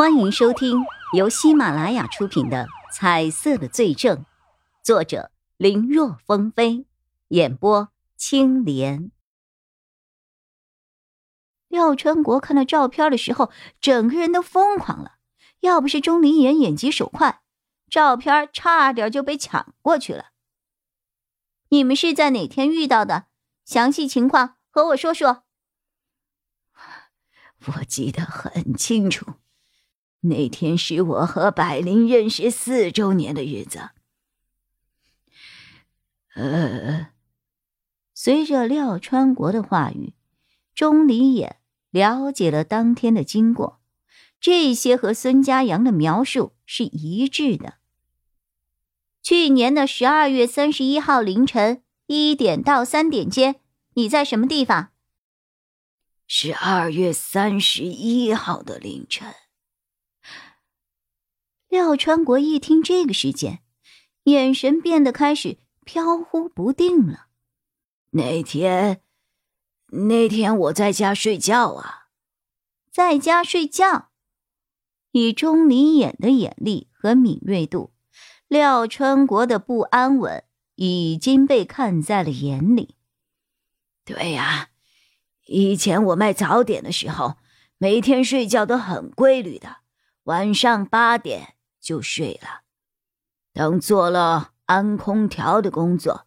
欢迎收听由喜马拉雅出品的《彩色的罪证》，作者林若风飞，演播青莲。廖川国看到照片的时候，整个人都疯狂了。要不是钟离言眼疾手快，照片差点就被抢过去了。你们是在哪天遇到的？详细情况和我说说。我记得很清楚。那天是我和百灵认识四周年的日子。呃，随着廖川国的话语，钟离眼了解了当天的经过，这些和孙家阳的描述是一致的。去年的十二月三十一号凌晨一点到三点间，你在什么地方？十二月三十一号的凌晨。廖川国一听这个时间，眼神变得开始飘忽不定了。那天，那天我在家睡觉啊，在家睡觉。以钟离眼的眼力和敏锐度，廖川国的不安稳已经被看在了眼里。对呀，以前我卖早点的时候，每天睡觉都很规律的，晚上八点。就睡了。等做了安空调的工作，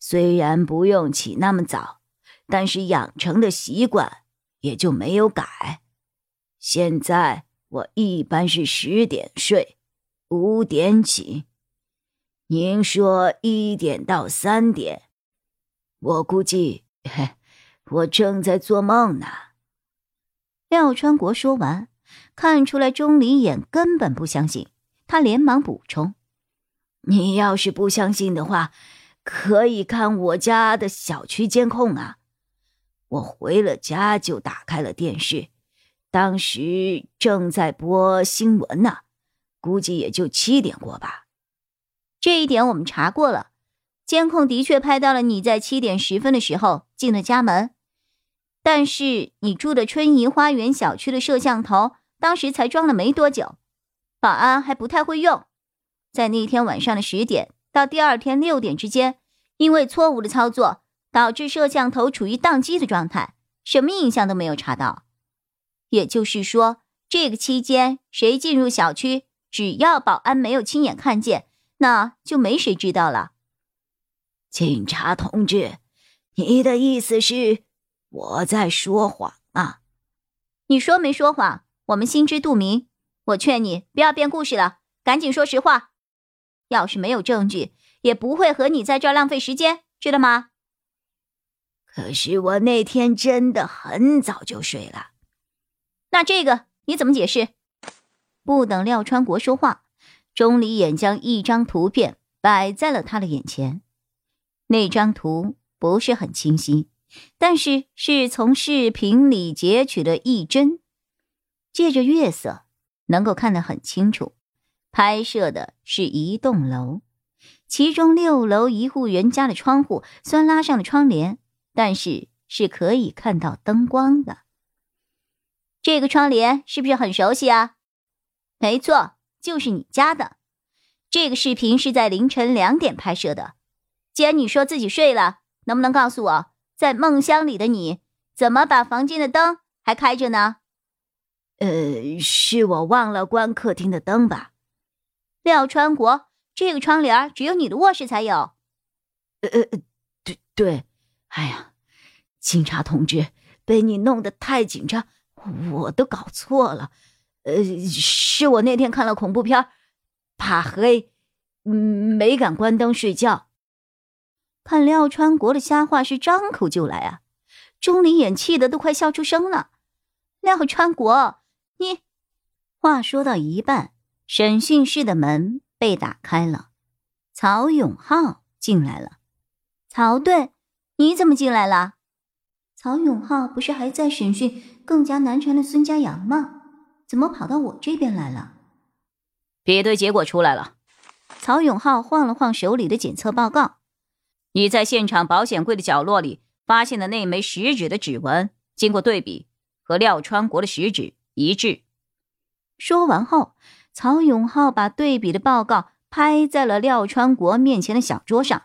虽然不用起那么早，但是养成的习惯也就没有改。现在我一般是十点睡，五点起。您说一点到三点，我估计 我正在做梦呢。廖川国说完，看出来钟离眼根本不相信。他连忙补充：“你要是不相信的话，可以看我家的小区监控啊。我回了家就打开了电视，当时正在播新闻呢，估计也就七点过吧。这一点我们查过了，监控的确拍到了你在七点十分的时候进了家门，但是你住的春怡花园小区的摄像头当时才装了没多久。”保安还不太会用，在那天晚上的十点到第二天六点之间，因为错误的操作，导致摄像头处于宕机的状态，什么影像都没有查到。也就是说，这个期间谁进入小区，只要保安没有亲眼看见，那就没谁知道了。警察同志，你的意思是我在说谎啊？你说没说谎，我们心知肚明。我劝你不要编故事了，赶紧说实话。要是没有证据，也不会和你在这儿浪费时间，知道吗？可是我那天真的很早就睡了。那这个你怎么解释？不等廖川国说话，钟离眼将一张图片摆在了他的眼前。那张图不是很清晰，但是是从视频里截取的一帧，借着月色。能够看得很清楚，拍摄的是一栋楼，其中六楼一户人家的窗户虽然拉上了窗帘，但是是可以看到灯光的。这个窗帘是不是很熟悉啊？没错，就是你家的。这个视频是在凌晨两点拍摄的。既然你说自己睡了，能不能告诉我，在梦乡里的你怎么把房间的灯还开着呢？呃，是我忘了关客厅的灯吧？廖川国，这个窗帘只有你的卧室才有。呃呃，对对，哎呀，警察同志，被你弄得太紧张，我都搞错了。呃，是我那天看了恐怖片，怕黑，嗯没敢关灯睡觉。看廖川国的瞎话是张口就来啊！钟离眼气得都快笑出声了。廖川国。你话说到一半，审讯室的门被打开了，曹永浩进来了。曹队，你怎么进来了？曹永浩不是还在审讯更加难缠的孙家阳吗？怎么跑到我这边来了？比对结果出来了。曹永浩晃了晃手里的检测报告，你在现场保险柜的角落里发现的那枚食指的指纹，经过对比，和廖川国的食指。一致，说完后，曹永浩把对比的报告拍在了廖川国面前的小桌上。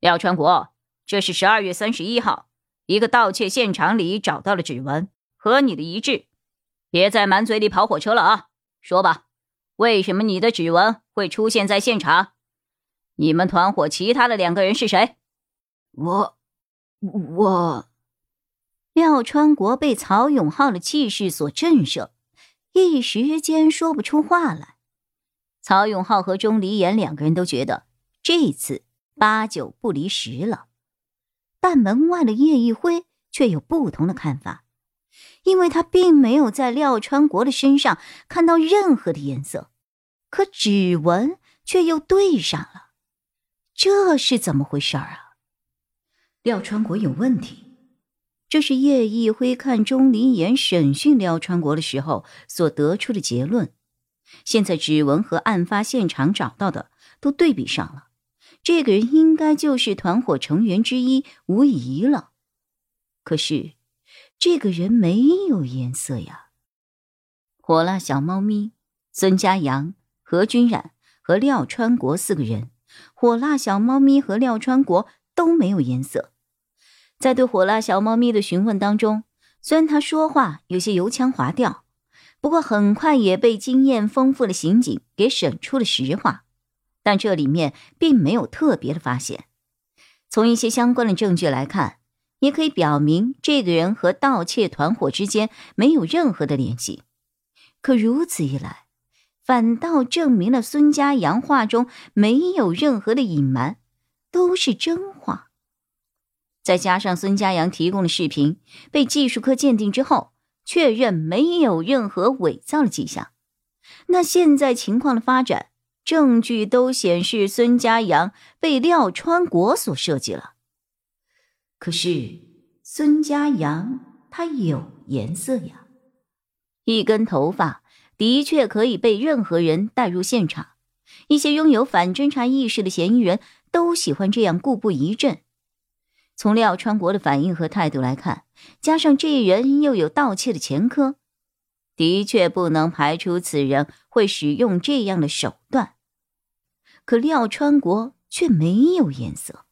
廖川国，这是十二月三十一号一个盗窃现场里找到了指纹，和你的一致。别再满嘴里跑火车了啊！说吧，为什么你的指纹会出现在现场？你们团伙其他的两个人是谁？我，我。廖川国被曹永浩的气势所震慑，一时间说不出话来。曹永浩和钟离言两个人都觉得这次八九不离十了，但门外的叶一辉却有不同的看法，因为他并没有在廖川国的身上看到任何的颜色，可指纹却又对上了，这是怎么回事儿啊？廖川国有问题。这是叶一辉看钟离言审讯廖川国的时候所得出的结论。现在指纹和案发现场找到的都对比上了，这个人应该就是团伙成员之一，无疑了。可是，这个人没有颜色呀。火辣小猫咪、孙家阳、何君染和廖川国四个人，火辣小猫咪和廖川国都没有颜色。在对火辣小猫咪的询问当中，虽然他说话有些油腔滑调，不过很快也被经验丰富的刑警给审出了实话。但这里面并没有特别的发现。从一些相关的证据来看，也可以表明这个人和盗窃团伙之间没有任何的联系。可如此一来，反倒证明了孙家阳话中没有任何的隐瞒，都是真话。再加上孙家阳提供的视频被技术科鉴定之后，确认没有任何伪造的迹象，那现在情况的发展，证据都显示孙家阳被廖川国所设计了。可是孙家阳他有颜色呀，一根头发的确可以被任何人带入现场，一些拥有反侦查意识的嫌疑人都喜欢这样故布疑阵。从廖川国的反应和态度来看，加上这人又有盗窃的前科，的确不能排除此人会使用这样的手段。可廖川国却没有颜色。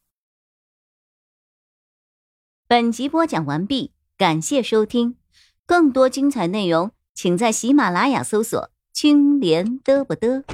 本集播讲完毕，感谢收听，更多精彩内容，请在喜马拉雅搜索“青莲嘚不嘚”。